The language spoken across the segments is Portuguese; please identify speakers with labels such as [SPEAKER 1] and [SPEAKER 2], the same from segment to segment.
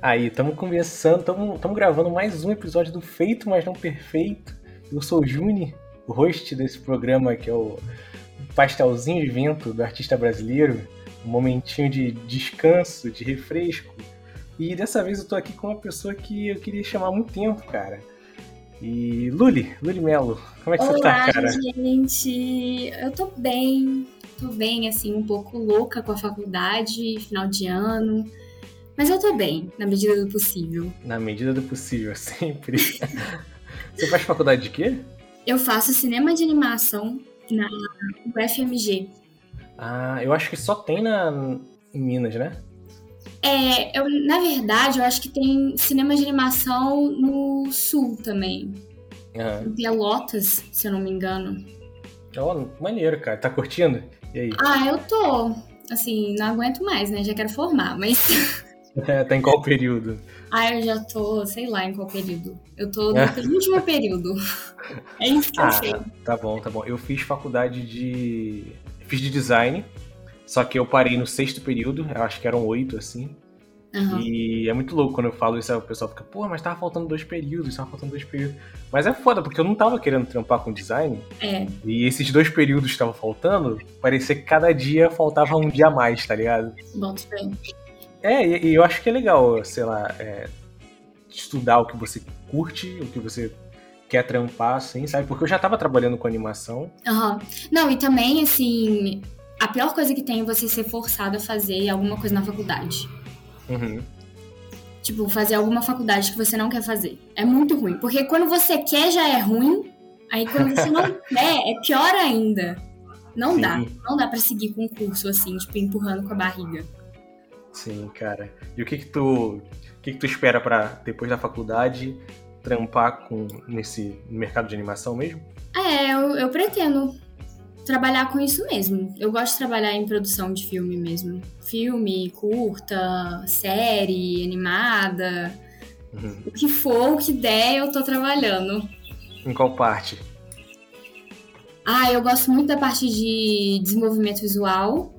[SPEAKER 1] Aí, estamos começando, estamos gravando mais um episódio do Feito, mas não Perfeito. Eu sou o Juni, o host desse programa que é o pastelzinho de vento do artista brasileiro, um momentinho de descanso, de refresco. E dessa vez eu tô aqui com uma pessoa que eu queria chamar há muito tempo, cara. E Luli, Luli Melo, como é que
[SPEAKER 2] Olá,
[SPEAKER 1] você tá, cara?
[SPEAKER 2] gente. Eu tô bem, tô bem, assim, um pouco louca com a faculdade, final de ano. Mas eu tô bem, na medida do possível.
[SPEAKER 1] Na medida do possível, sempre. você faz faculdade de quê?
[SPEAKER 2] Eu faço cinema de animação na UFMG.
[SPEAKER 1] Ah, eu acho que só tem na, em Minas, né?
[SPEAKER 2] É, eu, na verdade, eu acho que tem cinema de animação no sul também.
[SPEAKER 1] Aham.
[SPEAKER 2] Em Pelotas, se eu não me engano.
[SPEAKER 1] Ó, maneiro, cara. Tá curtindo? E aí?
[SPEAKER 2] Ah, eu tô. Assim, não aguento mais, né? Já quero formar, mas.
[SPEAKER 1] tá em qual período?
[SPEAKER 2] Ah, eu já tô, sei lá, em qual período. Eu tô no penúltimo período. É isso que eu sei.
[SPEAKER 1] Ah, tá bom, tá bom. Eu fiz faculdade de. Fiz de design, só que eu parei no sexto período, eu acho que eram oito, assim.
[SPEAKER 2] Aham.
[SPEAKER 1] E é muito louco quando eu falo isso, aí o pessoal fica, pô, mas tava faltando dois períodos, tava faltando dois períodos. Mas é foda, porque eu não tava querendo trampar com design,
[SPEAKER 2] É,
[SPEAKER 1] e esses dois períodos que estavam faltando, parecia que cada dia faltava um dia a mais, tá ligado?
[SPEAKER 2] bom.
[SPEAKER 1] É, e, e eu acho que é legal, sei lá, é, estudar o que você curte, o que você quer trampar, assim, sabe? Porque eu já tava trabalhando com animação.
[SPEAKER 2] Aham. Não, e também, assim, a pior coisa que tem é você ser forçado a fazer alguma coisa na faculdade.
[SPEAKER 1] Uhum.
[SPEAKER 2] Tipo, fazer alguma faculdade que você não quer fazer. É muito ruim. Porque quando você quer já é ruim, aí quando você não quer, é pior ainda. Não
[SPEAKER 1] Sim.
[SPEAKER 2] dá. Não dá pra seguir com o curso, assim, tipo, empurrando com a barriga.
[SPEAKER 1] Sim, cara. E o que que tu, o que que tu espera pra depois da faculdade trampar com nesse mercado de animação mesmo?
[SPEAKER 2] É, eu, eu pretendo trabalhar com isso mesmo. Eu gosto de trabalhar em produção de filme mesmo. Filme, curta, série, animada.
[SPEAKER 1] Uhum.
[SPEAKER 2] O que for, o que der, eu tô trabalhando.
[SPEAKER 1] Em qual parte?
[SPEAKER 2] Ah, eu gosto muito da parte de desenvolvimento visual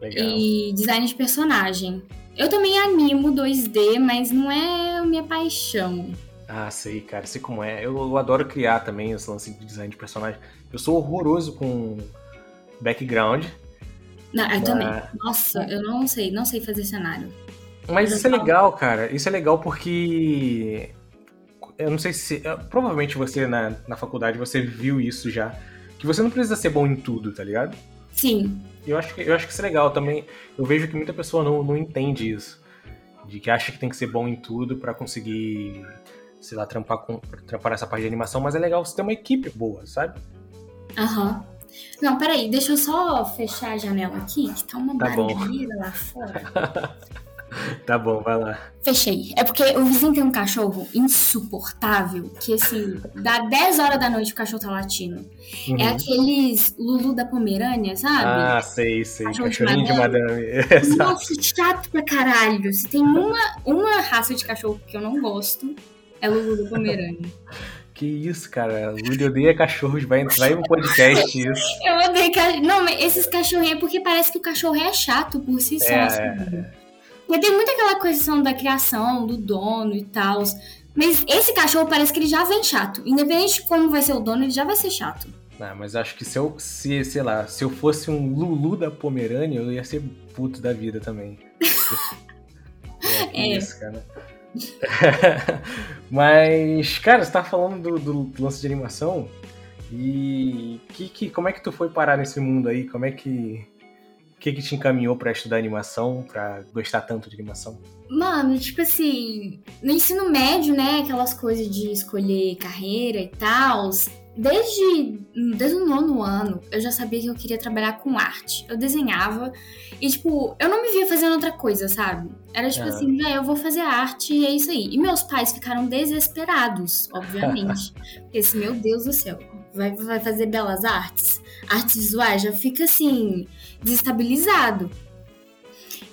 [SPEAKER 1] Legal.
[SPEAKER 2] e design de personagem. Eu também animo 2D, mas não é a minha paixão.
[SPEAKER 1] Ah, sei, cara, sei como é. Eu, eu adoro criar também esse lance de design de personagem. Eu sou horroroso com background,
[SPEAKER 2] Não, eu
[SPEAKER 1] Ah.
[SPEAKER 2] também. Nossa, eu não sei, não sei fazer cenário.
[SPEAKER 1] mas isso é legal, cara. Isso é legal porque eu não sei se provavelmente você na, na faculdade você viu isso já, que você não precisa ser bom em tudo, tá ligado?
[SPEAKER 2] Sim,
[SPEAKER 1] Eu acho que, eu acho que isso é legal também. Eu vejo que muita pessoa não, não entende isso. De que acha que tem que ser bom em tudo pra conseguir, sei lá, trampar, com, trampar nessa parte de animação, mas é legal você ter uma equipe boa, sabe?
[SPEAKER 2] aham. Não, peraí, deixa eu só fechar a janela aqui, que tá uma
[SPEAKER 1] Tá
[SPEAKER 2] barulheira lá fora.
[SPEAKER 1] Tá bom, vai lá.
[SPEAKER 2] Fechei. É porque o vizinho tem um cachorro insuportável, que assim, dá 10 horas da noite o cachorro tá latindo.
[SPEAKER 1] Uhum.
[SPEAKER 2] É aqueles Lulu da Pomerânia, sabe?
[SPEAKER 1] Ah, sei, sei.
[SPEAKER 2] Cachorro de
[SPEAKER 1] Cachorrinho de madame.
[SPEAKER 2] Nossa, chato pra caralho. Se tem uma, uma raça de cachorro que eu não gosto, é Lulu da Pomerânia.
[SPEAKER 1] Que isso, cara. Luli odeia cachorros. Vai entrar no podcast isso.
[SPEAKER 2] Eu odeio cachorro. Não, mas esses cachorrinhos é porque parece que o cachorro é chato por si só.
[SPEAKER 1] É,
[SPEAKER 2] sabe? Porque tem muita aquela questão da criação, do dono e tal. Mas esse cachorro parece que ele já vem chato. Independente de como vai ser o dono, ele já vai ser chato.
[SPEAKER 1] Ah, mas acho que se eu, se, sei lá, se eu fosse um Lulu da Pomerânia, eu ia ser puto da vida também. é,
[SPEAKER 2] É.
[SPEAKER 1] isso, cara. mas, cara, você tá falando do, do- do lance de animação e que, que, como é que tu foi parar nesse mundo aí? Como é que. O que, que te encaminhou pra estudar animação, pra gostar tanto de animação?
[SPEAKER 2] Mano, tipo assim, no ensino médio, né, aquelas coisas de escolher carreira e tal, desde, desde o nono ano, eu já sabia que eu queria trabalhar com arte. Eu desenhava e, tipo, eu não me via fazendo outra coisa, sabe? Era tipo
[SPEAKER 1] Ah.
[SPEAKER 2] assim, ah, eu vou fazer arte e é isso aí. E meus pais ficaram desesperados, obviamente. Porque assim, meu Deus do céu, vai, vai fazer belas artes? Artes visuais já fica assim, desestabilizado.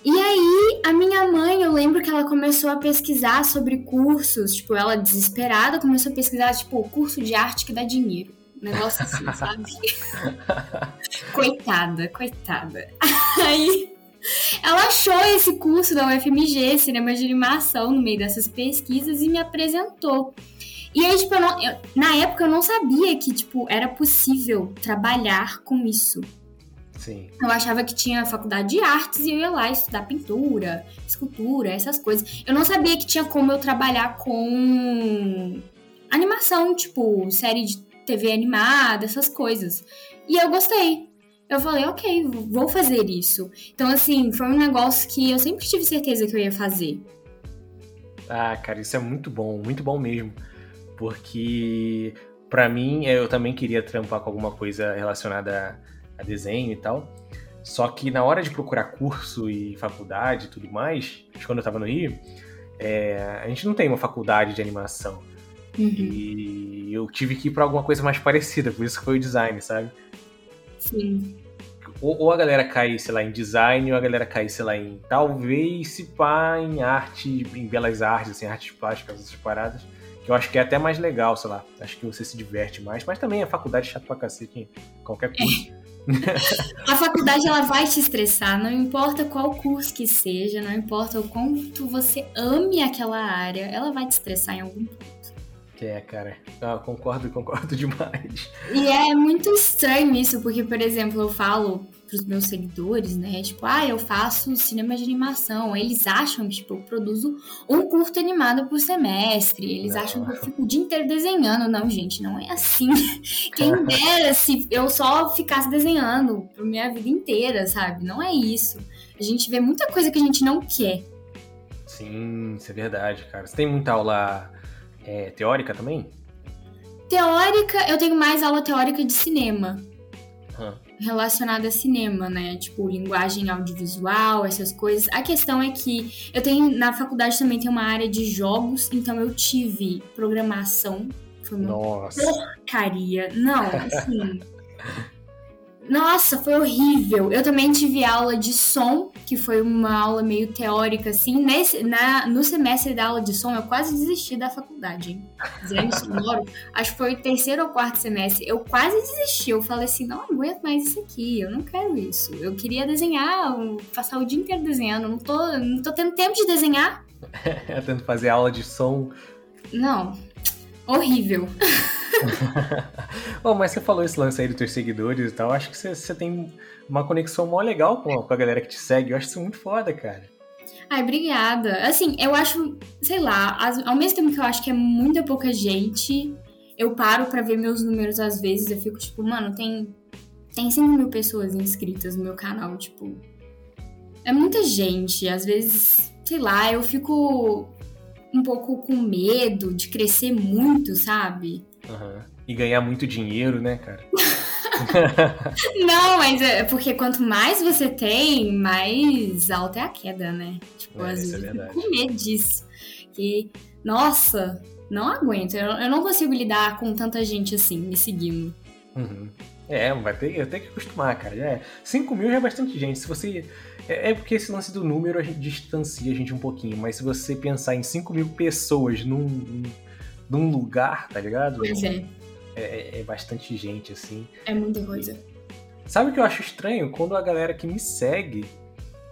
[SPEAKER 2] E aí, a minha mãe, eu lembro que ela começou a pesquisar sobre cursos, tipo, ela desesperada começou a pesquisar, tipo, curso de arte que dá dinheiro. Um negócio assim, sabe? coitada, coitada. Aí, ela achou esse curso da UFMG, Cinema de Animação, no meio dessas pesquisas e me apresentou. E aí, tipo, eu não, eu, na época eu não sabia que, tipo, era possível trabalhar com isso.
[SPEAKER 1] Sim.
[SPEAKER 2] Eu achava que tinha faculdade de artes e eu ia lá estudar pintura, escultura, essas coisas. Eu não sabia que tinha como eu trabalhar com animação, tipo, série de TV animada, essas coisas. E eu gostei. Eu falei, ok, vou fazer isso. Então, assim, foi um negócio que eu sempre tive certeza que eu ia fazer.
[SPEAKER 1] Ah, cara, isso é muito bom, muito bom mesmo. Porque, para mim, eu também queria trampar com alguma coisa relacionada a desenho e tal. Só que na hora de procurar curso e faculdade e tudo mais, quando eu tava no Rio, é, a gente não tem uma faculdade de animação. Uhum. E eu tive que ir pra alguma coisa mais parecida, por isso que foi o design, sabe?
[SPEAKER 2] Sim.
[SPEAKER 1] Ou, ou, a galera cai, sei lá, em design, ou a galera cai, sei lá, em talvez se pá em arte, em belas artes, assim, artes plásticas, essas paradas. Que eu acho que é até mais legal, sei lá. Acho que você se diverte mais. Mas também a faculdade é chato pra cacete em qualquer curso. É.
[SPEAKER 2] a faculdade ela vai te estressar, não importa qual curso que seja, não importa o quanto você ame aquela área, ela vai te estressar em algum ponto.
[SPEAKER 1] É, cara, ah, concordo, concordo demais.
[SPEAKER 2] E é muito estranho isso, porque, por exemplo, eu falo pros meus seguidores, né? Tipo, ah, eu faço cinema de animação. Eles acham que, tipo, eu produzo um curto animado por semestre. Eles não. acham que eu fico o dia inteiro desenhando. Não, gente, não é assim. Quem dera se eu só ficasse desenhando por minha vida inteira, sabe? Não é isso. A gente vê muita coisa que a gente não quer.
[SPEAKER 1] Sim, isso é verdade, cara. Você tem muita aula é, teórica também?
[SPEAKER 2] Teórica, eu tenho mais aula teórica de cinema. Relacionada a cinema, né? Tipo, linguagem audiovisual, essas coisas. A questão é que eu tenho, na faculdade também tem uma área de jogos, então eu tive programação.
[SPEAKER 1] Foi uma Nossa.
[SPEAKER 2] porcaria. Não, assim. Nossa, foi horrível. Eu também tive aula de som, que foi uma aula meio teórica, assim. Nesse, na, no semestre da aula de som, eu quase desisti da faculdade, hein? Desenho sonoro. acho que foi o terceiro ou quarto semestre. Eu quase desisti. Eu falei assim: não aguento mais isso aqui. Eu não quero isso. Eu queria desenhar, passar o dia inteiro desenhando. Não tô, não tô tendo tempo de desenhar.
[SPEAKER 1] tendo fazer aula de som.
[SPEAKER 2] Não. Horrível.
[SPEAKER 1] oh, mas você falou esse lance aí dos teus seguidores e tal. Acho que você, você tem uma conexão mó legal com a, com a galera que te segue. Eu acho isso muito foda, cara.
[SPEAKER 2] Ai, obrigada. Assim, eu acho, sei lá, ao mesmo tempo que eu acho que é muita pouca gente, eu paro para ver meus números às vezes. Eu fico tipo, mano, tem, tem 5 mil pessoas inscritas no meu canal. Tipo, é muita gente. Às vezes, sei lá, eu fico um pouco com medo de crescer muito, sabe?
[SPEAKER 1] Uhum. E ganhar muito dinheiro, né, cara?
[SPEAKER 2] Não, mas é porque quanto mais você tem, mais alta é a queda, né? Tipo, é, às vezes é eu fico com medo disso. Que, nossa, não aguento. Eu, eu, não consigo lidar com tanta gente assim, me seguindo.
[SPEAKER 1] Uhum. É, vai ter, eu tenho que acostumar, cara. É, 5 mil já é bastante gente. Se você. É, é, porque esse lance do número a gente distancia a gente um pouquinho, mas se você pensar em 5 mil pessoas num, num lugar, tá ligado?
[SPEAKER 2] Pois é.
[SPEAKER 1] É, é, é bastante gente, assim.
[SPEAKER 2] É muita coisa.
[SPEAKER 1] Sabe o que eu acho estranho? Quando a galera que me segue,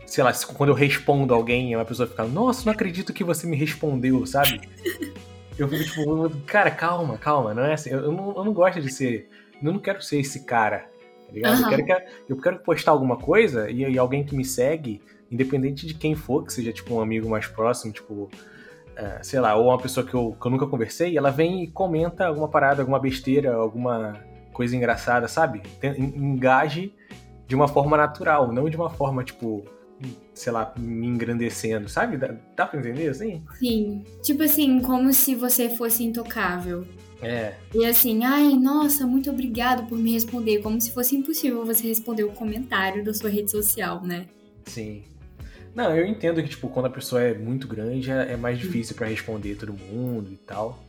[SPEAKER 1] sei lá, quando eu respondo alguém, uma pessoa fica, nossa, não acredito que você me respondeu, sabe? eu fico tipo, cara, calma, calma, não é assim. Eu, eu, não, eu não gosto de ser. Eu não quero ser esse cara, ligado? Uhum. Eu, quero que, eu quero postar alguma coisa e, e alguém que me segue, independente de quem for, que seja tipo um amigo mais próximo, tipo é, sei lá, ou uma pessoa que eu, que eu nunca conversei, ela vem e comenta alguma parada, alguma besteira, alguma coisa engraçada, sabe? Engaje de uma forma natural, não de uma forma, tipo, sei lá, me engrandecendo, sabe? Dá, dá pra entender assim?
[SPEAKER 2] Sim. Tipo assim, como se você fosse intocável.
[SPEAKER 1] É.
[SPEAKER 2] E assim, ai, nossa, muito obrigado por me responder. Como se fosse impossível você responder o comentário da sua rede social, né?
[SPEAKER 1] Sim. Não, eu entendo que, tipo, quando a pessoa é muito grande, é, é mais difícil para responder todo mundo e tal.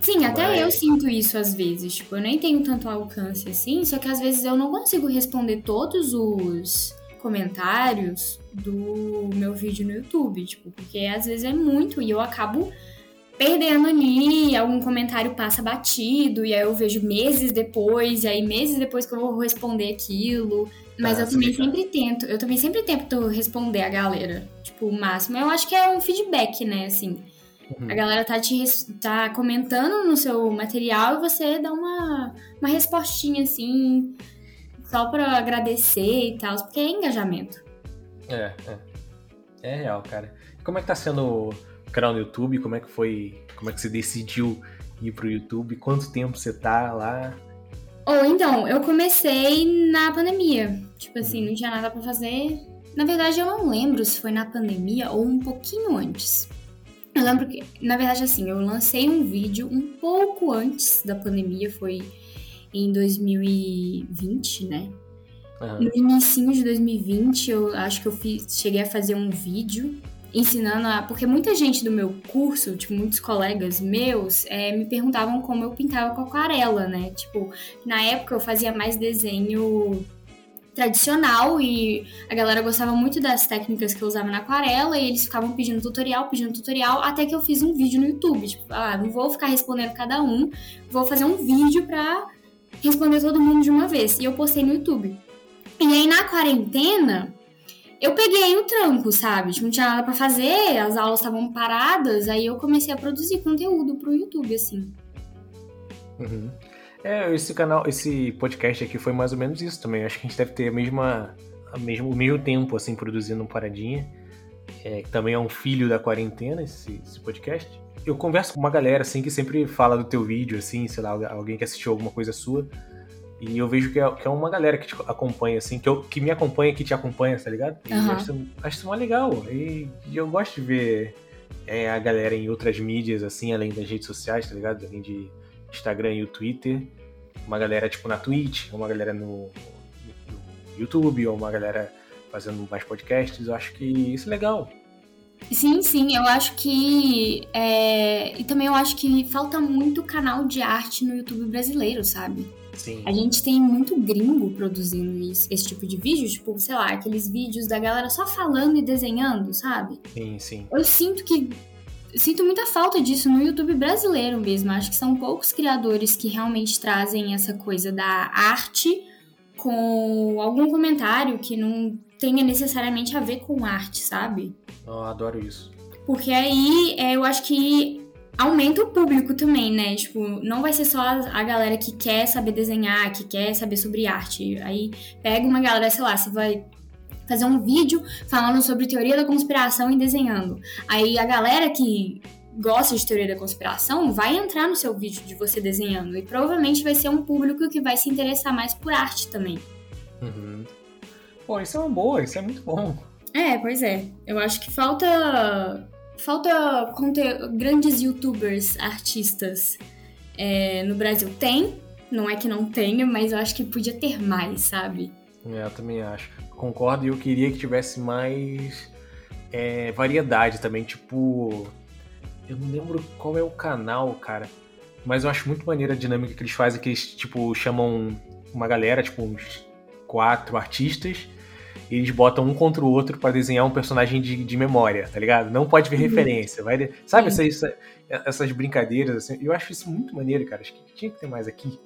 [SPEAKER 2] Sim, até Mas... eu sinto isso às vezes. Tipo, eu nem tenho tanto alcance assim, só que às vezes eu não consigo responder todos os comentários do meu vídeo no YouTube, tipo, porque às vezes é muito e eu acabo perdendo ali, algum comentário passa batido, e aí eu vejo meses depois, e aí meses depois que eu vou responder aquilo. Mas eu também sempre tento, eu também sempre tento responder a galera, tipo, o máximo. Eu acho que é um feedback, né, assim. Uhum. A galera tá te tá comentando no seu material e você dá uma, uma respostinha, assim, só pra agradecer e tal, porque é engajamento.
[SPEAKER 1] É, é. É real, cara. Como é que tá sendo o canal no YouTube? Como é que foi. Como é que você decidiu ir pro YouTube? Quanto tempo você tá lá?
[SPEAKER 2] Ou então, eu comecei na pandemia. Tipo assim, não tinha nada para fazer. Na verdade, eu não lembro se foi na pandemia ou um pouquinho antes. Eu lembro que, na verdade, assim, eu lancei um vídeo um pouco antes da pandemia, foi em 2020, né? Uhum. No início de 2020, eu acho que eu fiz, cheguei a fazer um vídeo ensinando a. Porque muita gente do meu curso, tipo, muitos colegas meus, é, me perguntavam como eu pintava com aquarela, né? Tipo, na época eu fazia mais desenho tradicional e a galera gostava muito das técnicas que eu usava na aquarela e eles ficavam pedindo tutorial, pedindo tutorial, até que eu fiz um vídeo no YouTube. Tipo, ah, não vou ficar respondendo cada um, vou fazer um vídeo pra responder todo mundo de uma vez. E eu postei no YouTube. E aí na quarentena, eu peguei o tranco, sabe? Tipo, não tinha nada para fazer, as aulas estavam paradas, aí eu comecei a produzir conteúdo pro YouTube, assim.
[SPEAKER 1] Uhum. É, esse canal, esse podcast aqui foi mais ou menos isso também. Acho que a gente deve ter a mesma, a mesmo, o mesmo tempo, assim, produzindo um Paradinha. É, que também é um filho da quarentena, esse, esse, podcast. Eu converso com uma galera, assim, que sempre fala do teu vídeo, assim, sei lá, alguém que assistiu alguma coisa sua. E eu vejo que é, que é uma galera que te acompanha, assim, que, eu, que me acompanha, que te acompanha, tá ligado? E uhum. acho, acho isso mais legal. E, e, eu gosto de ver é, a galera em outras mídias, assim, além das redes sociais, tá ligado? Além de Instagram e o Twitter. Uma galera, tipo, na Twitch, uma galera no, no YouTube, ou uma galera fazendo mais podcasts. Eu acho que isso é legal.
[SPEAKER 2] Sim, sim, eu acho que. É... E também eu acho que falta muito canal de arte no YouTube brasileiro, sabe?
[SPEAKER 1] Sim.
[SPEAKER 2] A gente tem muito gringo produzindo isso, esse tipo de vídeo, tipo, sei lá, aqueles vídeos da galera só falando e desenhando, sabe?
[SPEAKER 1] Sim, sim.
[SPEAKER 2] Eu sinto que. Sinto muita falta disso no YouTube brasileiro mesmo. Acho que são poucos criadores que realmente trazem essa coisa da arte com algum comentário que não tenha necessariamente a ver com arte, sabe?
[SPEAKER 1] Eu adoro isso.
[SPEAKER 2] Porque aí é, eu acho que aumenta o público também, né? Tipo, não vai ser só a galera que quer saber desenhar, que quer saber sobre arte. Aí pega uma galera, sei lá, você vai fazer um vídeo falando sobre teoria da conspiração e desenhando. Aí a galera que gosta de teoria da conspiração vai entrar no seu vídeo de você desenhando e provavelmente vai ser um público que vai se interessar mais por arte também.
[SPEAKER 1] Uhum. Pô, isso é uma boa, isso é muito bom.
[SPEAKER 2] É, pois é. Eu acho que falta Falta grandes youtubers, artistas é, no Brasil. Tem, não é que não tenha, mas eu acho que podia ter mais, sabe?
[SPEAKER 1] É, eu também acho. Concordo e eu queria que tivesse mais é, variedade também. Tipo, eu não lembro qual é o canal, cara. Mas eu acho muito maneira a dinâmica que eles fazem, que eles, tipo, chamam uma galera, tipo, uns quatro artistas e eles botam um contra o outro para desenhar um personagem de, de memória, tá ligado? Não pode ver uhum. referência, vai, sabe essas, essas brincadeiras assim? Eu acho isso muito maneiro, cara. Acho que tinha que ter mais aqui.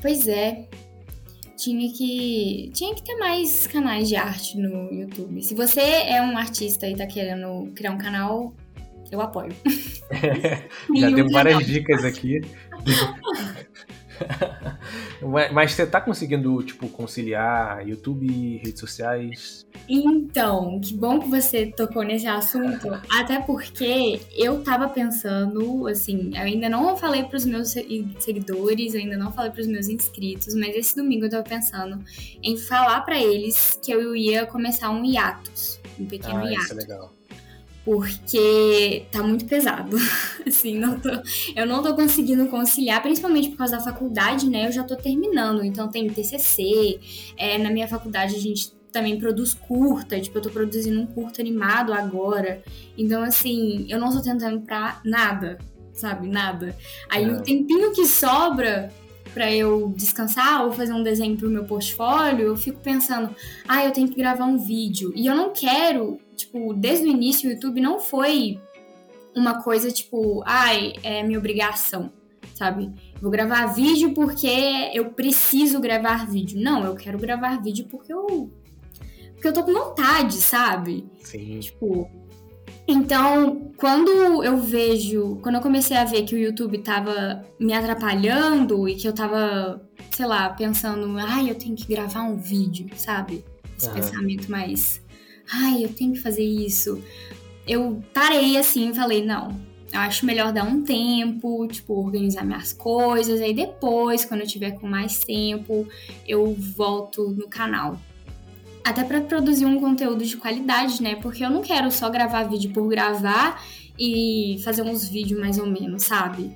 [SPEAKER 2] Pois é. Tinha que tinha que ter mais canais de arte no YouTube. Se você é um artista e tá querendo criar um canal, eu apoio.
[SPEAKER 1] Já deu várias dicas aqui. Mas você tá conseguindo, tipo, conciliar YouTube, redes sociais?
[SPEAKER 2] Então, que bom que você tocou nesse assunto. até porque eu tava pensando, assim, eu ainda não falei pros meus seguidores, eu ainda não falei pros meus inscritos, mas esse domingo eu tava pensando em falar para eles que eu ia começar um hiatus. Um pequeno ah, hiatus. Isso é legal porque tá muito pesado. assim, não tô, eu não tô conseguindo conciliar, principalmente por causa da faculdade, né? Eu já tô terminando, então tem TCC. É, na minha faculdade a gente também produz curta, tipo, eu tô produzindo um curto animado agora. Então, assim, eu não tô tentando pra nada, sabe? Nada. Aí é. o tempinho que sobra para eu descansar ou fazer um desenho pro meu portfólio, eu fico pensando, ah, eu tenho que gravar um vídeo. E eu não quero tipo, desde o início o YouTube não foi uma coisa tipo, ai, é minha obrigação, sabe? Vou gravar vídeo porque eu preciso gravar vídeo. Não, eu quero gravar vídeo porque eu. Porque eu tô com vontade, sabe?
[SPEAKER 1] Sim.
[SPEAKER 2] Tipo. Então, quando eu vejo. Quando eu comecei a ver que o YouTube tava me atrapalhando e que eu tava, sei lá, pensando, ai, eu tenho que gravar um vídeo, sabe? Esse
[SPEAKER 1] Aham.
[SPEAKER 2] pensamento mais. Ai, eu tenho que fazer isso. Eu parei assim e falei, não, eu acho melhor dar um tempo, tipo, organizar minhas coisas. Aí depois, quando eu tiver com mais tempo, eu volto no canal. Até pra produzir um conteúdo de qualidade, né? Porque eu não quero só gravar vídeo por gravar e fazer uns vídeos mais ou menos, sabe?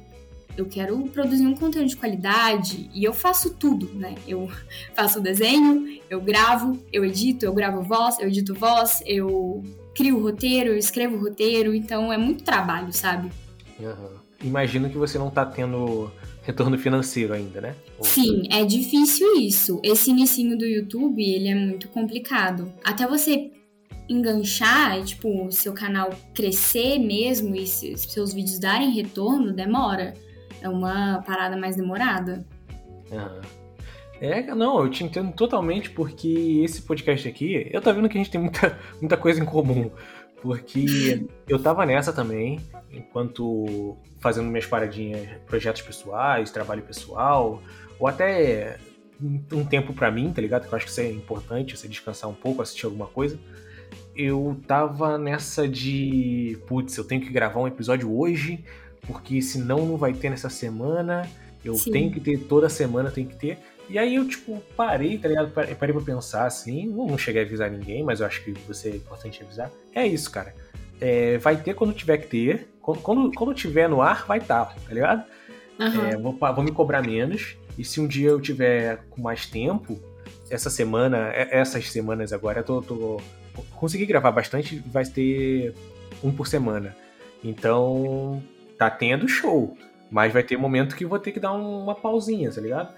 [SPEAKER 2] Eu quero produzir um conteúdo de qualidade e eu faço tudo, né? Eu faço desenho, eu gravo, eu edito, eu gravo voz, eu edito voz, eu crio roteiro, eu escrevo roteiro, então é muito trabalho, sabe?
[SPEAKER 1] Aham. Imagino que você não tá tendo retorno financeiro ainda, né? Ou-
[SPEAKER 2] Sim, é difícil isso. Esse inicinho do YouTube, ele é muito complicado. Até você enganchar e, tipo, seu canal crescer mesmo e se- seus vídeos darem retorno, demora. É uma parada mais demorada.
[SPEAKER 1] Aham. É, não, eu te entendo totalmente porque esse podcast aqui, eu tô vendo que a gente tem muita, muita coisa em comum. Porque eu tava nessa também, enquanto fazendo minhas paradinhas, projetos pessoais, trabalho pessoal, ou até um tempo pra mim, tá ligado? Que eu acho que isso é importante, você descansar um pouco, assistir alguma coisa. Eu tava nessa de, putz, eu tenho que gravar um episódio hoje, porque senão não vai ter nessa semana. Eu
[SPEAKER 2] Sim.
[SPEAKER 1] tenho que ter toda semana, tem que ter. E aí eu, tipo, parei, tá ligado? Parei pra pensar assim. Não, não cheguei a avisar ninguém, mas eu acho que você é importante avisar. É isso, cara. É, vai ter quando tiver que ter. Quando, quando, quando tiver no ar, vai estar, tá, tá ligado?
[SPEAKER 2] Aham.
[SPEAKER 1] É, vou, vou me cobrar menos. E se um dia eu tiver com mais tempo, essa semana, é- essas semanas agora, eu tô, tô- consegui gravar bastante, vai ter um por semana. Então, tá tendo show. Mas vai ter momento que vou ter que dar um- uma pausinha, tá ligado?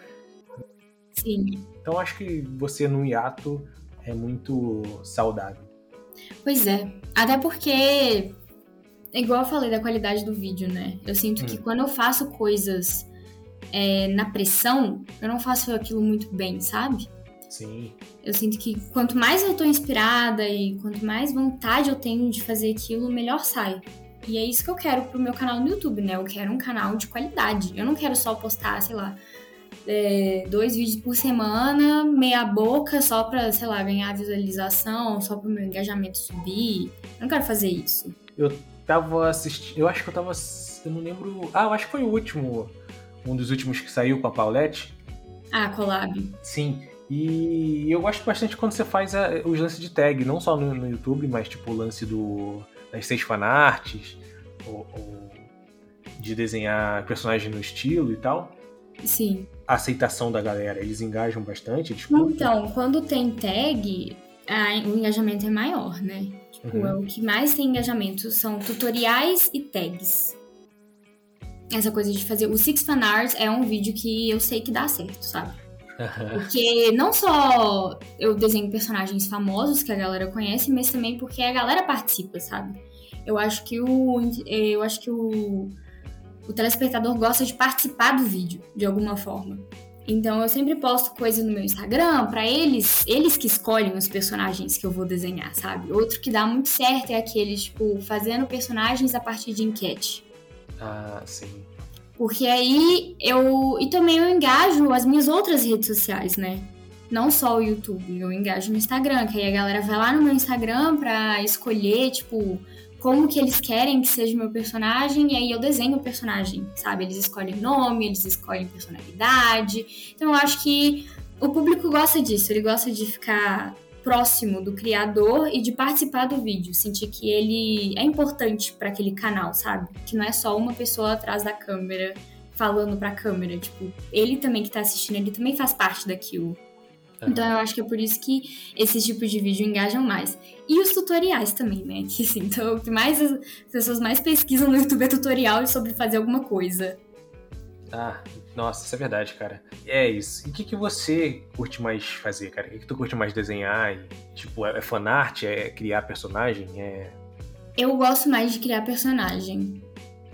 [SPEAKER 2] Sim.
[SPEAKER 1] Então acho que você no hiato é muito saudável.
[SPEAKER 2] Pois é. Até porque, igual eu falei da qualidade do vídeo, né? Eu sinto que
[SPEAKER 1] Hum.
[SPEAKER 2] quando eu faço coisas é, na pressão, eu não faço aquilo muito bem, sabe?
[SPEAKER 1] Sim.
[SPEAKER 2] Eu sinto que quanto mais eu tô inspirada e quanto mais vontade eu tenho de fazer aquilo, melhor sai. E é isso que eu quero pro meu canal no YouTube, né? Eu quero um canal de qualidade. Eu não quero só postar, sei lá, é, dois vídeos por semana, meia boca, só pra, sei lá, ganhar visualização, só pro meu engajamento subir. Eu não quero fazer isso.
[SPEAKER 1] Tava assistindo. Eu acho que eu tava. Eu não lembro. Ah, eu acho que foi o último. Um dos últimos que saiu com a Paulette.
[SPEAKER 2] Ah, collab.
[SPEAKER 1] Sim. E eu gosto bastante quando você faz a- os lances de tag, não só no, no YouTube, mas tipo o lance do, das seis fanarts, ou, ou de desenhar personagem no estilo e tal.
[SPEAKER 2] Sim.
[SPEAKER 1] A aceitação da galera, eles engajam bastante, eles.
[SPEAKER 2] Então, quando tem tag, a- o engajamento é maior, né? Tipo,
[SPEAKER 1] Uhum.
[SPEAKER 2] é o que mais tem engajamento são tutoriais e tags. Essa coisa de fazer. O Six Fan Arts é um vídeo que eu sei que dá certo, sabe? Porque não só eu desenho personagens famosos que a galera conhece, mas também porque a galera participa, sabe? Eu acho que o. Eu acho que o. O telespectador gosta de participar do vídeo, de alguma forma. Então eu sempre posto coisa no meu Instagram pra eles, eles que escolhem os personagens que eu vou desenhar, sabe? Outro que dá muito certo é aquele, tipo, fazendo personagens a partir de enquete.
[SPEAKER 1] Ah, sim.
[SPEAKER 2] Porque aí eu. E também eu engajo as minhas outras redes sociais, né? Não só o YouTube, eu engajo no Instagram, que aí a galera vai lá no meu Instagram pra escolher, tipo, como que eles querem que seja o meu personagem, e aí eu desenho o personagem, sabe? Eles escolhem nome, eles escolhem personalidade. Então eu acho que o público gosta disso, ele gosta de ficar próximo do criador e de participar do vídeo, sentir que ele é importante pra aquele canal, sabe? Que não é só uma pessoa atrás da câmera falando pra câmera, tipo, ele também que tá assistindo, ele também faz parte daquilo. Então eu acho que é por isso que esses tipos de vídeo engajam mais. E os tutoriais também, né? Que assim, então, o que mais as pessoas mais pesquisam no YouTube é tutorial sobre fazer alguma coisa.
[SPEAKER 1] Ah, nossa, isso é verdade, cara. É isso. E o que, que você curte mais fazer, cara? O que, que tu curte mais desenhar? E, tipo, é fanart? É criar personagem? É.
[SPEAKER 2] Eu gosto mais de criar personagem.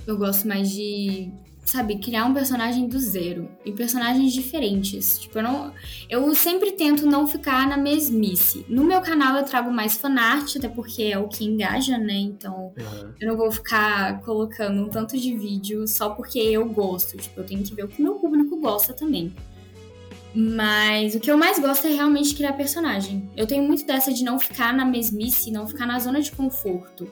[SPEAKER 2] Eu gosto mais de sabe, criar um personagem do zero. E personagens diferentes. Tipo, eu não. Eu sempre tento não ficar na mesmice. No meu canal eu trago mais fanart, até porque é o que engaja, né? Então
[SPEAKER 1] Uhum.
[SPEAKER 2] eu não vou ficar colocando um tanto de vídeo só porque eu gosto. Tipo, eu tenho que ver o que meu público gosta também. Mas o que eu mais gosto é realmente criar personagem. Eu tenho muito dessa de não ficar na mesmice, não ficar na zona de conforto.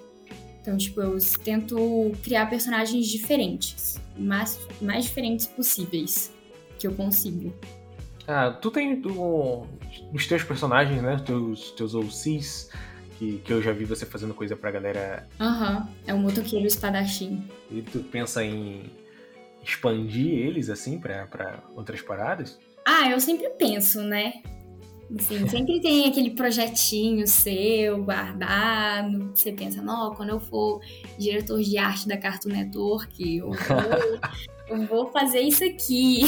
[SPEAKER 2] Então, tipo, eu tento criar personagens diferentes. Mais, mais diferentes possíveis que eu consigo.
[SPEAKER 1] Ah, tu tem tu, os teus personagens, né? Teus, teus OCs, que, que eu já vi você fazendo coisa pra galera.
[SPEAKER 2] Aham, é o motoqueiro espadachim.
[SPEAKER 1] E tu pensa em expandir eles, assim, pra, pra outras paradas?
[SPEAKER 2] Ah, eu sempre penso, né? Assim, sempre tem aquele projetinho seu guardado. Você pensa, não, quando eu for diretor de arte da Cartoon Network, eu vou, eu vou fazer isso aqui.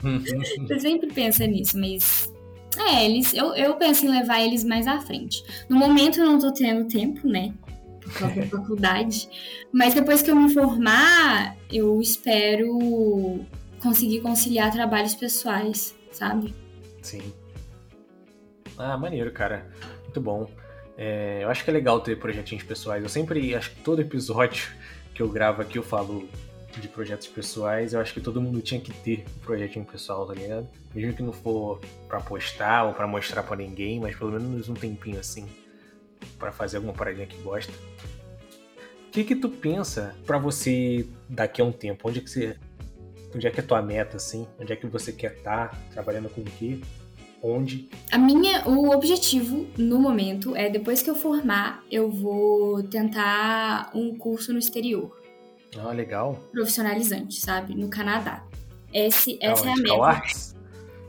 [SPEAKER 2] Você sempre pensa nisso, mas. É, eles, eu, eu penso em levar eles mais à frente. No momento eu não tô tendo tempo, né? Por causa da faculdade. Mas depois que eu me formar, eu espero conseguir conciliar trabalhos pessoais, sabe?
[SPEAKER 1] Sim. Ah, maneiro, cara. Muito bom. É, eu acho que é legal ter projetinhos pessoais. Eu sempre, acho que todo episódio que eu gravo aqui eu falo de projetos pessoais. Eu acho que todo mundo tinha que ter um projetinho pessoal, tá ligado? Mesmo que não for pra postar ou pra mostrar pra ninguém, mas pelo menos um tempinho assim pra fazer alguma paradinha que gosta. O que que tu pensa pra você daqui a um tempo? Onde é que você onde é que é tua meta assim? Onde é que você quer estar? trabalhando com o quê? Onde?
[SPEAKER 2] A minha, o objetivo no momento é depois que eu formar, eu vou tentar um curso no exterior,
[SPEAKER 1] Ah, legal.
[SPEAKER 2] profissionalizante, sabe? No Canadá. Esse, essa é a meta.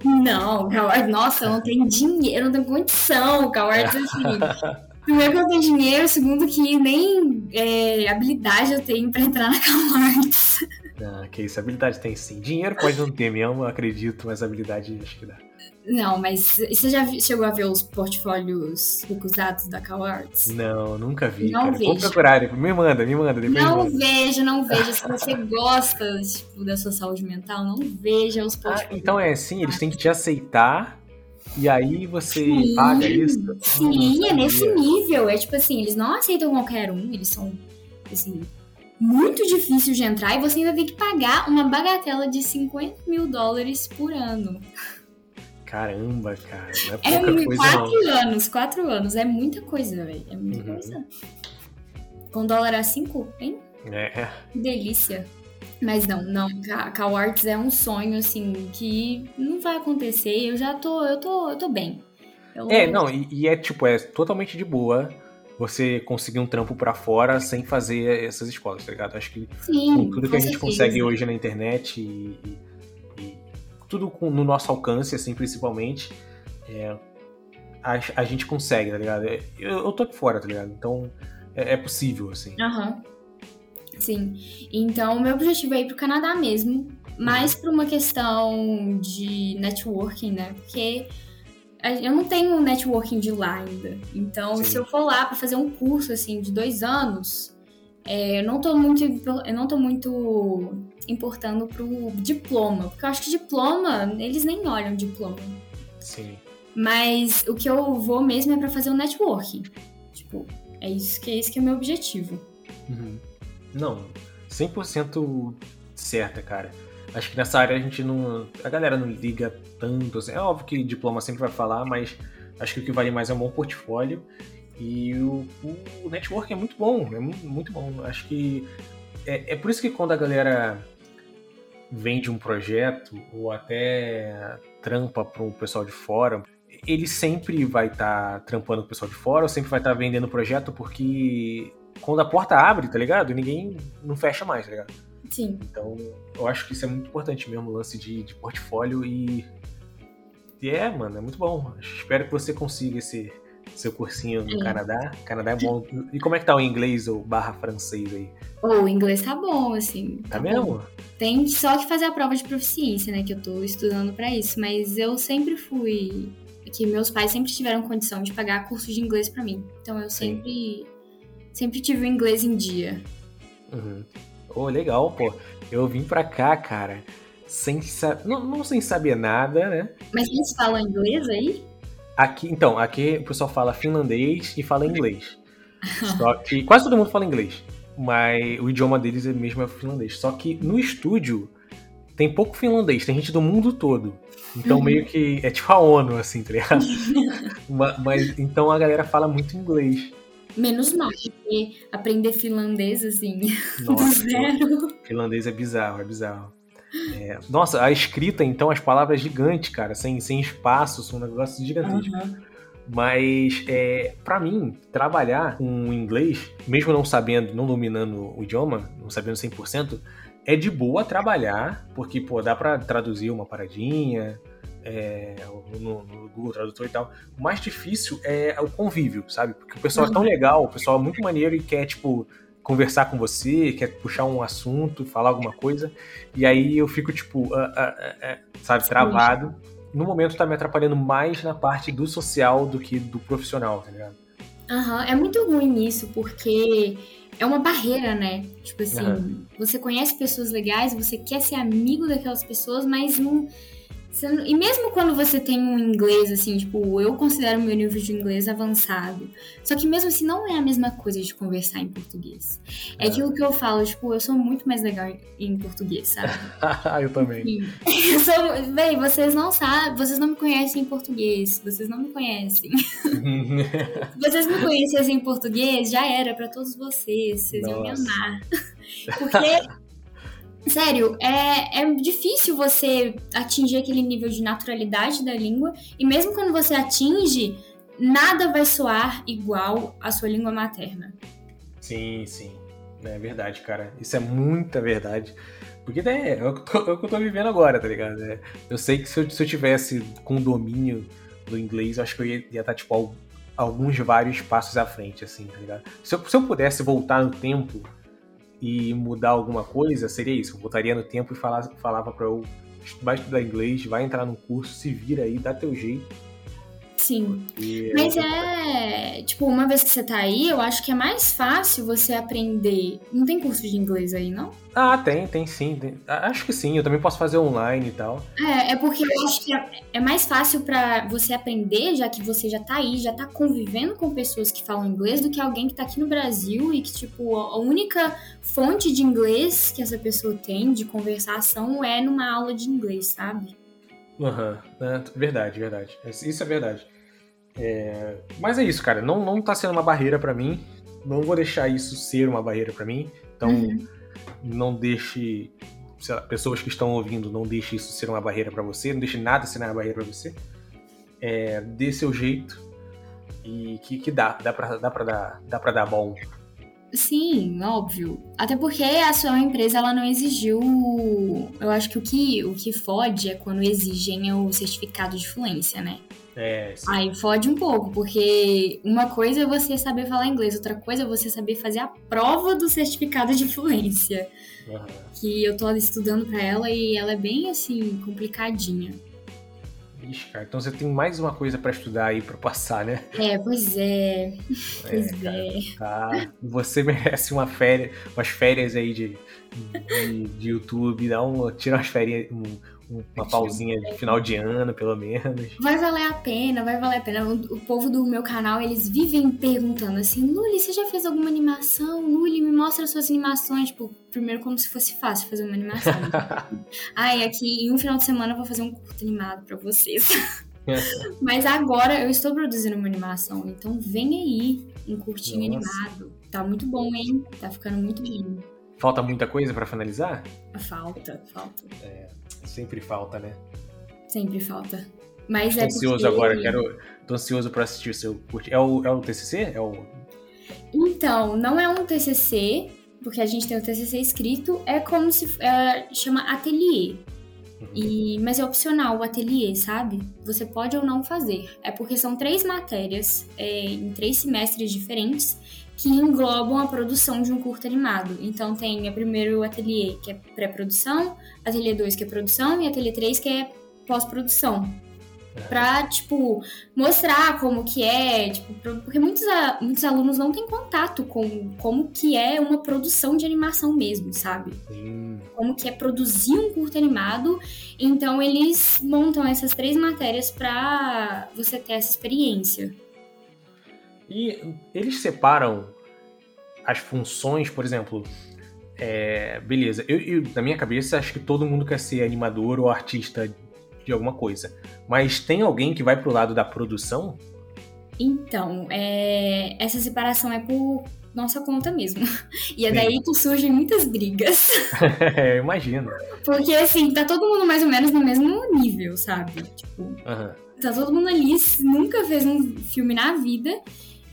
[SPEAKER 2] Não, Coward, nossa, eu não tenho dinheiro, eu não tenho condição, Coward, assim. Primeiro que eu não tenho dinheiro, segundo que nem é, habilidade eu tenho pra entrar na Cowards.
[SPEAKER 1] Ah, que isso, habilidade tem sim. Dinheiro pode não ter mesmo, eu acredito, mas habilidade acho que dá.
[SPEAKER 2] Não, mas você já chegou a ver os portfólios recusados da Cowards?
[SPEAKER 1] Não, nunca vi,
[SPEAKER 2] Não
[SPEAKER 1] cara. Vou
[SPEAKER 2] vejo.
[SPEAKER 1] procurar, me manda, me manda, depois
[SPEAKER 2] Não
[SPEAKER 1] manda.
[SPEAKER 2] veja, não veja. Se você gosta tipo, da sua saúde mental, não veja os
[SPEAKER 1] Ah,
[SPEAKER 2] portfólios.
[SPEAKER 1] então é assim, eles têm que te aceitar e aí você
[SPEAKER 2] Sim,
[SPEAKER 1] paga isso? Ah,
[SPEAKER 2] Sim,
[SPEAKER 1] não
[SPEAKER 2] é nesse nível. É tipo assim, eles não aceitam qualquer um, eles são, assim, muito difícil de entrar e você ainda tem que pagar uma bagatela de 50 mil dólares por ano.
[SPEAKER 1] Caramba, cara, não é
[SPEAKER 2] É
[SPEAKER 1] pouca
[SPEAKER 2] mu-
[SPEAKER 1] coisa não.
[SPEAKER 2] quatro anos, quatro anos. É muita coisa, velho. É muita
[SPEAKER 1] Uhum.
[SPEAKER 2] coisa. Com dólar a cinco, hein?
[SPEAKER 1] É, é.
[SPEAKER 2] Que delícia. Mas não, não, Ca- Cowards é um sonho, assim, que não vai acontecer. Eu já tô, eu tô, eu tô bem. Eu-
[SPEAKER 1] É, não, e, e é tipo, é totalmente de boa você conseguir um trampo pra fora sem fazer essas escolas, tá ligado? Acho que
[SPEAKER 2] Sim,
[SPEAKER 1] com tudo que a gente
[SPEAKER 2] certeza.
[SPEAKER 1] consegue hoje na internet e- e tudo com- no nosso alcance, assim, principalmente, é, a, a gente consegue, tá ligado? Eu, eu tô aqui fora, tá ligado? Então é, é possível, assim.
[SPEAKER 2] Aham. Sim. Então, o meu objetivo é ir pro Canadá mesmo, mais por uma questão de networking, né? Porque eu não tenho um networking de lá ainda. Então,
[SPEAKER 1] Sim.
[SPEAKER 2] se eu for lá pra fazer um curso, assim, de dois anos, é, eu não tô muito, eu não tô muito importando pro diploma. Porque eu acho que diploma, eles nem olham diploma.
[SPEAKER 1] Sim.
[SPEAKER 2] Mas o que eu vou mesmo é pra fazer um networking. Tipo, é isso que é, isso que é o meu objetivo.
[SPEAKER 1] Uhum. Não, 100% certa, cara. Acho que nessa área a gente não. A galera não liga tanto. Assim. É óbvio que diploma sempre vai falar, mas acho que o que vale mais é um bom portfólio. E o, o network é muito bom, é mu- muito bom. Acho que. É, é por isso que quando a galera vende um projeto ou até trampa para um pessoal de fora, ele sempre vai estar trampando com o pessoal de fora ou sempre vai estar vendendo o projeto porque quando a porta abre, tá ligado? Ninguém não fecha mais, tá ligado?
[SPEAKER 2] Sim.
[SPEAKER 1] Então, eu acho que isso é muito importante mesmo, o lance de, de portfólio e. E é, mano, é muito bom. Espero que você consiga esse seu cursinho no. Canadá. Canadá é bom. E como é que tá o inglês ou barra francês aí?
[SPEAKER 2] O inglês tá bom, assim.
[SPEAKER 1] Tá,
[SPEAKER 2] bom.
[SPEAKER 1] mesmo?
[SPEAKER 2] Tem só que fazer a prova de proficiência, né? Que eu tô estudando pra isso. Mas eu sempre fui. Que meus pais sempre tiveram condição de pagar curso de inglês pra mim. Então eu
[SPEAKER 1] Sim.
[SPEAKER 2] sempre. Sempre tive o inglês em dia.
[SPEAKER 1] Uhum. Ô, oh, legal, pô. Eu vim pra cá, cara, sem saber. Não, não, sem saber nada, né?
[SPEAKER 2] Mas eles falam inglês aí?
[SPEAKER 1] Aqui, então, aqui o pessoal fala finlandês e fala inglês. Só que quase todo mundo fala inglês. Mas o idioma deles é mesmo é finlandês. Só que no estúdio tem pouco finlandês, tem gente do mundo todo. Então uhum. meio que é tipo a ONU, assim, tá ligado? mas então a galera fala muito inglês.
[SPEAKER 2] Menos mal, porque aprender finlandês, assim, Nossa, do zero.
[SPEAKER 1] Finlandês é bizarro, é bizarro. É, nossa, a escrita, então, as palavras gigantes, cara, sem, sem espaço, são um negócio gigantesco. Uhum. Mas, é, para mim, trabalhar com inglês, mesmo não sabendo, não dominando o idioma, não sabendo 100%, é de boa trabalhar, porque, pô, dá pra traduzir uma paradinha, é, no, no, Google Tradutor e tal. O mais difícil é o convívio, sabe? Porque o pessoal é tão legal, o pessoal é muito maneiro e quer, tipo, conversar com você, quer puxar um assunto, falar alguma coisa. E aí eu fico, tipo, uh, uh, uh, sabe, travado. No momento tá me atrapalhando mais na parte do social do que do profissional, tá ligado?
[SPEAKER 2] Aham, uhum. é muito ruim isso, porque é uma barreira, né? Tipo assim, uhum. você conhece pessoas legais, você quer ser amigo daquelas pessoas, mas não. E mesmo quando você tem um inglês, assim, tipo, eu considero meu nível de inglês avançado. Só que mesmo assim, não é a mesma coisa de conversar em português. É, é. aquilo que eu falo, tipo, eu sou muito mais legal em português, sabe?
[SPEAKER 1] eu também.
[SPEAKER 2] Eu sou, véi, vocês não sabem, vocês não me conhecem em português. Vocês não me conhecem. vocês me conhecessem em português, já era para todos vocês. Vocês Nossa. iam me amar. Porque Sério, é, é difícil você atingir aquele nível de naturalidade da língua, e mesmo quando você atinge, nada vai soar igual à sua língua materna.
[SPEAKER 1] Sim, sim. É verdade, cara. Isso é muita verdade. Porque né, é, o que eu tô vivendo agora, tá ligado? É, eu sei que se eu, se eu tivesse com domínio do inglês, eu acho que eu ia, ia estar, tá, tipo, alguns vários passos à frente, assim, tá ligado? Se eu, se eu pudesse voltar no tempo e mudar alguma coisa, seria isso. Eu voltaria no tempo e falava, falava para eu vai estudar inglês, vai entrar num curso, se vira aí, dá teu jeito
[SPEAKER 2] Sim. Mas é, tipo, uma vez que você tá aí, eu acho que é mais fácil você aprender. Não tem curso de inglês aí, não?
[SPEAKER 1] Ah, tem, tem sim. Tem. Acho que sim, eu também posso fazer online e tal.
[SPEAKER 2] É, é porque eu acho que é, é mais fácil para você aprender, já que você já tá aí, já tá convivendo com pessoas que falam inglês, do que alguém que tá aqui no Brasil e que, tipo, a única fonte de inglês que essa pessoa tem de conversação é numa aula de inglês, sabe?
[SPEAKER 1] Aham, uhum. é, verdade, verdade. Isso é verdade. É, mas é isso, cara. Não, não tá sendo uma barreira para mim. Não vou deixar isso ser uma barreira para mim. Então, uhum. não deixe. Lá, pessoas que estão ouvindo, não deixe isso ser uma barreira para você. Não deixe nada ser uma barreira para você. É, dê seu jeito. E que, que dá. Dá pra, dá, pra dar, dá pra dar bom.
[SPEAKER 2] Sim, óbvio. Até porque a sua empresa ela não exigiu. Eu acho que o que, o que fode é quando exigem o certificado de fluência, né?
[SPEAKER 1] É, sim.
[SPEAKER 2] Aí fode um pouco, porque uma coisa é você saber falar inglês, outra coisa é você saber fazer a prova do certificado de fluência. Uhum. Que eu tô estudando para ela e ela é bem assim, complicadinha.
[SPEAKER 1] Ixi, cara, então você tem mais uma coisa para estudar aí para passar, né?
[SPEAKER 2] É, pois é. Pois é. é.
[SPEAKER 1] Tá. Você merece uma férias, umas férias aí de, de, de YouTube, dá um, tira umas férias, um, uma pausinha de final de ano, pelo menos.
[SPEAKER 2] Vai valer a pena, vai valer a pena. O, o povo do meu canal, eles vivem perguntando assim, Luli, você já fez alguma animação? Luli, me mostra suas animações. Tipo, primeiro como se fosse fácil fazer uma animação. Ai, aqui em um final de semana eu vou fazer um curto animado pra vocês. Mas agora eu estou produzindo uma animação, então vem aí um curtinho Nossa. animado. Tá muito bom, hein? Tá ficando muito lindo.
[SPEAKER 1] Falta muita coisa para finalizar?
[SPEAKER 2] Falta, falta.
[SPEAKER 1] É, sempre falta, né?
[SPEAKER 2] Sempre falta. Mas Tô é
[SPEAKER 1] ansioso
[SPEAKER 2] porque...
[SPEAKER 1] agora, quero. Tô ansioso para assistir o seu. É o, é o TCC? É o...
[SPEAKER 2] Então, não é um TCC, porque a gente tem o TCC escrito, é como se. É, chama ateliê. Uhum. E, mas é opcional o ateliê, sabe? Você pode ou não fazer. É porque são três matérias é, em três semestres diferentes que englobam a produção de um curto animado. Então tem o primeiro ateliê, que é pré-produção, ateliê 2, que é produção, e ateliê 3, que é pós-produção. É. Pra, tipo, mostrar como que é, tipo, porque muitos, muitos alunos não têm contato com como que é uma produção de animação mesmo, sabe? Hum. Como que é produzir um curto animado. Então, eles montam essas três matérias pra você ter essa experiência.
[SPEAKER 1] E eles separam as funções, por exemplo, é, beleza, eu, eu, na minha cabeça acho que todo mundo quer ser animador ou artista de alguma coisa. Mas tem alguém que vai pro lado da produção?
[SPEAKER 2] Então, é, essa separação é por nossa conta mesmo. E é daí que surgem muitas brigas.
[SPEAKER 1] é, imagino.
[SPEAKER 2] Porque, assim, tá todo mundo mais ou menos no mesmo nível, sabe? Tipo, uhum. tá todo mundo ali, nunca fez um filme na vida.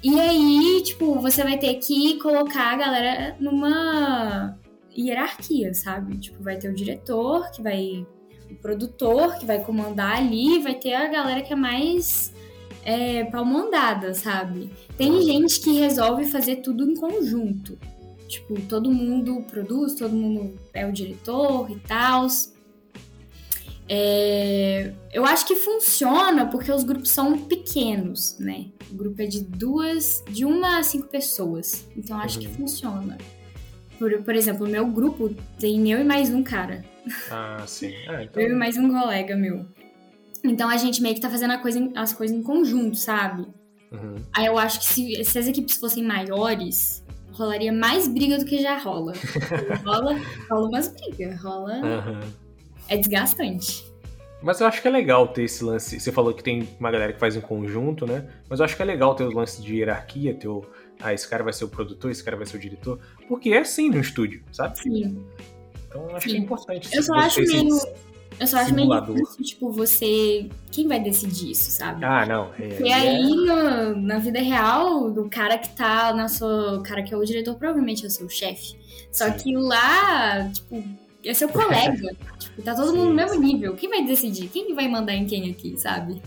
[SPEAKER 2] E aí, tipo, você vai ter que colocar a galera numa hierarquia, sabe? Tipo, vai ter o diretor, que vai o produtor que vai comandar ali, vai ter a galera que é mais é, palmandada, sabe? Tem gente que resolve fazer tudo em conjunto. Tipo, todo mundo produz, todo mundo é o diretor e tal. É, eu acho que funciona porque os grupos são pequenos, né? O grupo é de duas, de uma a cinco pessoas. Então acho uhum. que funciona. Por, por exemplo, o meu grupo tem eu e mais um cara.
[SPEAKER 1] Ah, sim. Ah, então...
[SPEAKER 2] Eu e mais um colega meu. Então a gente meio que tá fazendo coisa, as coisas em conjunto, sabe? Uhum. Aí eu acho que se, se, as equipes fossem maiores, rolaria mais briga do que já rola. rola, rola umas brigas, rola. Uhum. É desgastante.
[SPEAKER 1] Mas eu acho que é legal ter esse lance. Você falou que tem uma galera que faz em conjunto, né? Mas eu acho que é legal ter os lances de hierarquia, ter o. Ah, esse cara vai ser o produtor, esse cara vai ser o diretor. Porque é assim no estúdio, sabe?
[SPEAKER 2] Sim.
[SPEAKER 1] Então acho Sim. que é importante.
[SPEAKER 2] Eu só acho meio. Eu só acho meio difícil, tipo, você. Quem vai decidir isso, sabe?
[SPEAKER 1] Ah, não.
[SPEAKER 2] É, e aí, é... no, na vida real, o cara que tá na sua. O cara que é o diretor provavelmente é o seu chefe. Só Sim. que lá, tipo, é seu colega. tipo, tá todo Sim. mundo no mesmo nível. Quem vai decidir? Quem vai mandar em quem aqui, sabe?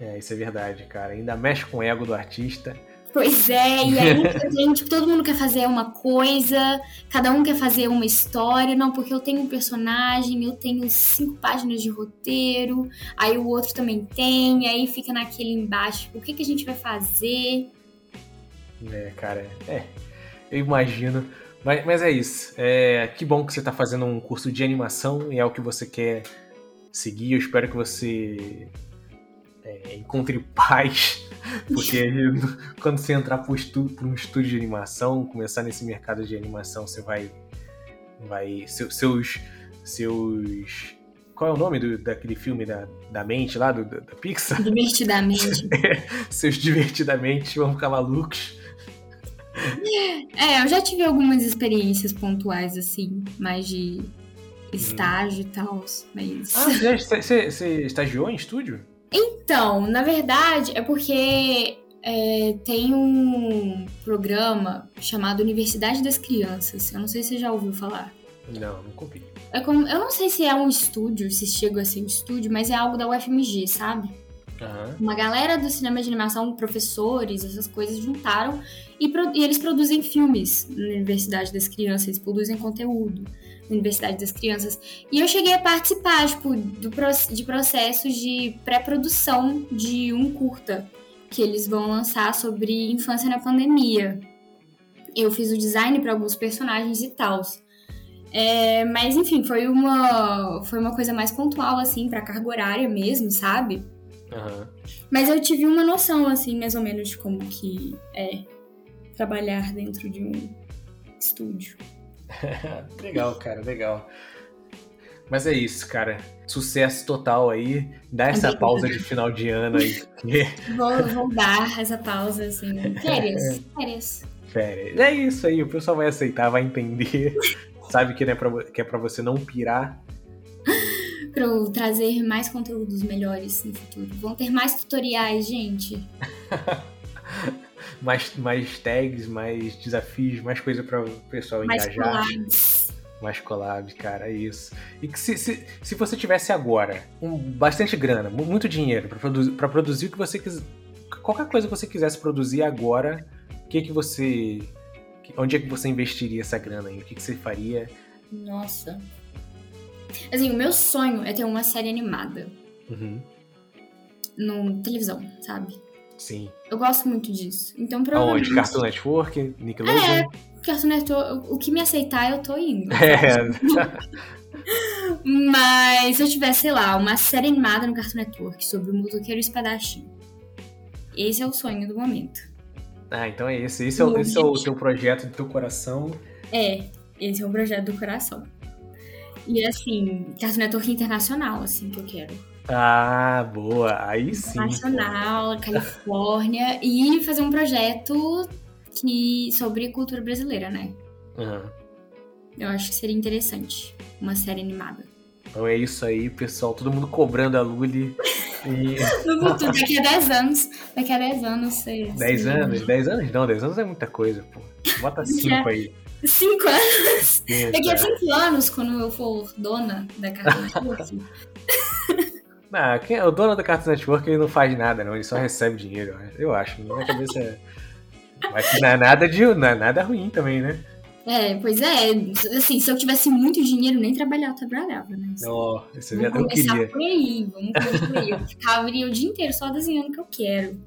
[SPEAKER 1] É, isso é verdade, cara. Ainda mexe com o ego do artista.
[SPEAKER 2] Pois é, e aí gente, todo mundo quer fazer uma coisa, cada um quer fazer uma história. Não, porque eu tenho um personagem, eu tenho cinco páginas de roteiro, aí o outro também tem, aí fica naquele embaixo, o que, que a gente vai fazer?
[SPEAKER 1] É, cara, é. Eu imagino. Mas, mas é isso. É, que bom que você está fazendo um curso de animação e é o que você quer seguir. Eu espero que você é, encontre paz porque quando você entrar para um estúdio de animação, começar nesse mercado de animação, você vai. vai seus. seus qual é o nome do, daquele filme da, da mente lá, do, da Pixar?
[SPEAKER 2] Divertidamente.
[SPEAKER 1] Seus divertidamente vão ficar malucos.
[SPEAKER 2] É, eu já tive algumas experiências pontuais, assim, mais de estágio hum. e tal, mas...
[SPEAKER 1] Ah, você, você estagiou em estúdio?
[SPEAKER 2] Então, na verdade, é porque é, tem um programa chamado Universidade das Crianças. Eu não sei se você já ouviu falar.
[SPEAKER 1] Não, não ouvi.
[SPEAKER 2] É como, eu não sei se é um estúdio, se chega a ser um estúdio, mas é algo da UFMG, sabe? Uhum. Uma galera do cinema de animação, professores, essas coisas, juntaram e, pro, e eles produzem filmes na Universidade das Crianças, eles produzem conteúdo. Universidade das Crianças. E eu cheguei a participar, tipo, do, de processos de pré-produção de um curta que eles vão lançar sobre infância na pandemia. Eu fiz o design para alguns personagens e tal. É, mas enfim, foi uma, foi uma coisa mais pontual, assim, pra carga horária mesmo, sabe? Uhum. Mas eu tive uma noção, assim, mais ou menos de como que é trabalhar dentro de um estúdio.
[SPEAKER 1] legal, cara, legal. Mas é isso, cara. Sucesso total aí. Dá essa pausa de final de ano aí.
[SPEAKER 2] vou, vou dar essa pausa, assim. Férias. Férias.
[SPEAKER 1] Férias. É isso aí, o pessoal vai aceitar, vai entender. Sabe que, é pra, que é pra você não pirar.
[SPEAKER 2] pra eu trazer mais conteúdos melhores no futuro. Vão ter mais tutoriais, gente.
[SPEAKER 1] Mais, mais tags, mais desafios, mais coisa para o pessoal mais engajar. Collabs. Mais collabs, cara, é isso. E que se, se, se você tivesse agora um, bastante grana, muito dinheiro para produzir, pra produzir o que você quiser, qualquer coisa que você quisesse produzir agora, o que que você, onde é que você investiria essa grana aí? O que que você faria?
[SPEAKER 2] Nossa. Assim, o meu sonho é ter uma série animada. Uhum. no televisão, sabe?
[SPEAKER 1] Sim.
[SPEAKER 2] Eu gosto muito disso. Então,
[SPEAKER 1] Aonde?
[SPEAKER 2] provavelmente...
[SPEAKER 1] Cartoon Network, Nickelodeon?
[SPEAKER 2] É, Cartoon Network, o que me aceitar, eu tô indo.
[SPEAKER 1] É.
[SPEAKER 2] Mas se eu tivesse, sei lá, uma série animada no Cartoon Network sobre o motoqueiro espadachim. Esse é o sonho do momento.
[SPEAKER 1] Ah, então é esse. Esse é, o- esse é o teu projeto do teu coração.
[SPEAKER 2] É, esse é o projeto do coração. E assim, Cartoon Network internacional, assim, que eu quero.
[SPEAKER 1] Ah, boa. Aí sim. pô.
[SPEAKER 2] Internacional, Califórnia. e fazer um projeto que, sobre cultura brasileira, né?
[SPEAKER 1] Aham.
[SPEAKER 2] Eu acho que seria interessante. Uma série animada.
[SPEAKER 1] Então é isso aí, pessoal. Todo mundo cobrando a Luli. E
[SPEAKER 2] daqui a 10 anos. Daqui a 10 anos você.
[SPEAKER 1] 10
[SPEAKER 2] você-
[SPEAKER 1] anos? 10 anos? Não, 10 anos é muita coisa, pô. Bota 5 aí.
[SPEAKER 2] 5 anos. Daqui a 5 anos, quando eu for dona da Network.
[SPEAKER 1] Ah, quem é o dono da Cartoon Network ele não faz nada, não. Ele só recebe dinheiro, eu acho. Na minha cabeça é. Mas não é nada de. Não é nada ruim também, né?
[SPEAKER 2] é, pois é. Assim, se eu tivesse muito dinheiro, nem trabalhar, eu trabalhava, né?
[SPEAKER 1] Ó, você
[SPEAKER 2] Vamos começar
[SPEAKER 1] queria.
[SPEAKER 2] por aí, vamos começar por aí. Eu ficaria o dia inteiro só desenhando o que eu quero.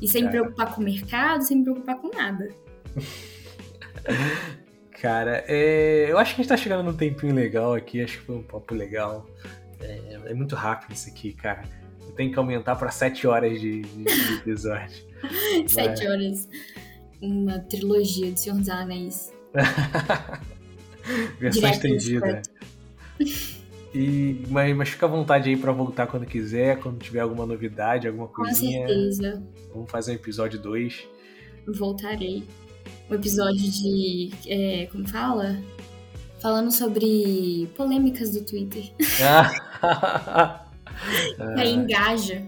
[SPEAKER 2] E sem me preocupar com o mercado, sem me preocupar com nada.
[SPEAKER 1] Cara, é, eu acho que a gente tá chegando num tempinho legal aqui, acho que foi um papo legal. É, é muito rápido isso aqui, cara. Eu tenho que aumentar pra 7 horas de, de- de episódio.
[SPEAKER 2] Sete horas. Uma trilogia de Senhor dos Anéis.
[SPEAKER 1] Versão estendida. E, mas, mas fica à vontade aí pra voltar quando quiser, quando tiver alguma novidade, alguma
[SPEAKER 2] Com
[SPEAKER 1] coisinha.
[SPEAKER 2] certeza.
[SPEAKER 1] Vamos fazer um episódio 2.
[SPEAKER 2] Voltarei. Um episódio de. é, como fala? Falando sobre polêmicas do Twitter.
[SPEAKER 1] Ah.
[SPEAKER 2] Aí engaja.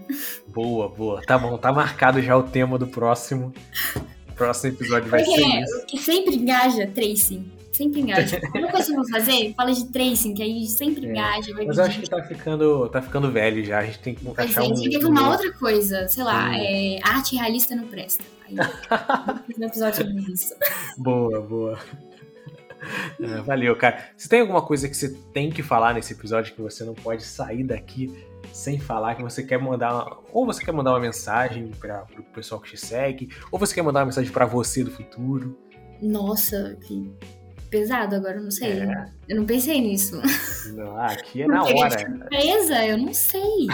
[SPEAKER 1] boa, boa. Tá bom, tá marcado já o tema do próximo. O próximo episódio vai
[SPEAKER 2] Porque
[SPEAKER 1] ser
[SPEAKER 2] é,
[SPEAKER 1] isso.
[SPEAKER 2] o que sempre engaja, tracing. Sempre engaja. Uma coisa que fazer, fala de tracing, que aí sempre
[SPEAKER 1] É.
[SPEAKER 2] engaja.
[SPEAKER 1] Mas eu acho que tá ficando, tá ficando velho já. A gente tem que
[SPEAKER 2] Pois
[SPEAKER 1] achar
[SPEAKER 2] é,
[SPEAKER 1] um.
[SPEAKER 2] você quer que uma outra coisa, sei lá,
[SPEAKER 1] Hum.
[SPEAKER 2] é, arte realista não presta. Aí, no episódio sobre isso.
[SPEAKER 1] Boa, boa. Valeu, cara. Se tem alguma coisa que você tem que falar nesse episódio que você não pode sair daqui sem falar, que você quer mandar, ou você quer mandar uma mensagem para o pessoal que te segue, ou você quer mandar uma mensagem para você do futuro.
[SPEAKER 2] Nossa, que pesado agora, eu não sei.
[SPEAKER 1] É.
[SPEAKER 2] Eu não pensei nisso.
[SPEAKER 1] Não, ah, aqui é na hora.
[SPEAKER 2] surpresa, eu não sei.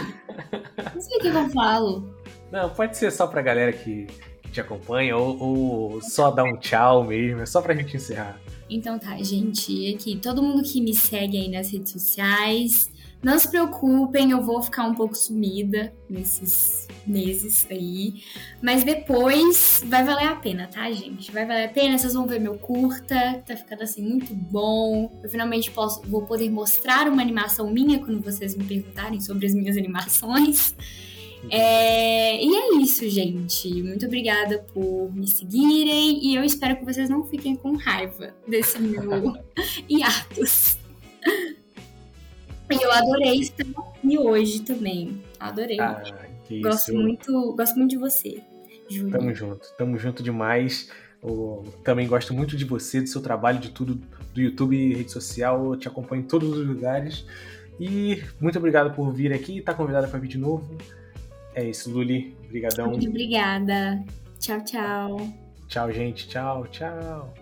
[SPEAKER 2] Não sei o que eu falo.
[SPEAKER 1] Não, pode ser só pra galera que, que te acompanha, ou, ou só dar um tchau mesmo, é só pra gente encerrar.
[SPEAKER 2] Então tá, gente, aqui, todo mundo que me segue aí nas redes sociais, não se preocupem, eu vou ficar um pouco sumida nesses meses aí, mas depois vai valer a pena, tá, gente? Vai valer a pena, vocês vão ver meu curta, tá ficando assim muito bom. Eu finalmente posso, vou poder mostrar uma animação minha quando vocês me perguntarem sobre as minhas animações. É, e é isso, gente. Muito obrigada por me seguirem e eu espero que vocês não fiquem com raiva desse meu hiatus. E eu adorei estar aqui hoje também. Adorei.
[SPEAKER 1] Ah, que isso.
[SPEAKER 2] gosto, muito, gosto muito de você, Júlio.
[SPEAKER 1] Tamo junto, tamo junto demais. Eu também gosto muito de você, do seu trabalho, de tudo, do YouTube e rede social. Eu te acompanho em todos os lugares. E muito obrigado por vir aqui estar convidada para vir de novo. É isso, Luli. Obrigadão.
[SPEAKER 2] Muito obrigada. Tchau, tchau.
[SPEAKER 1] Tchau, gente. Tchau, tchau.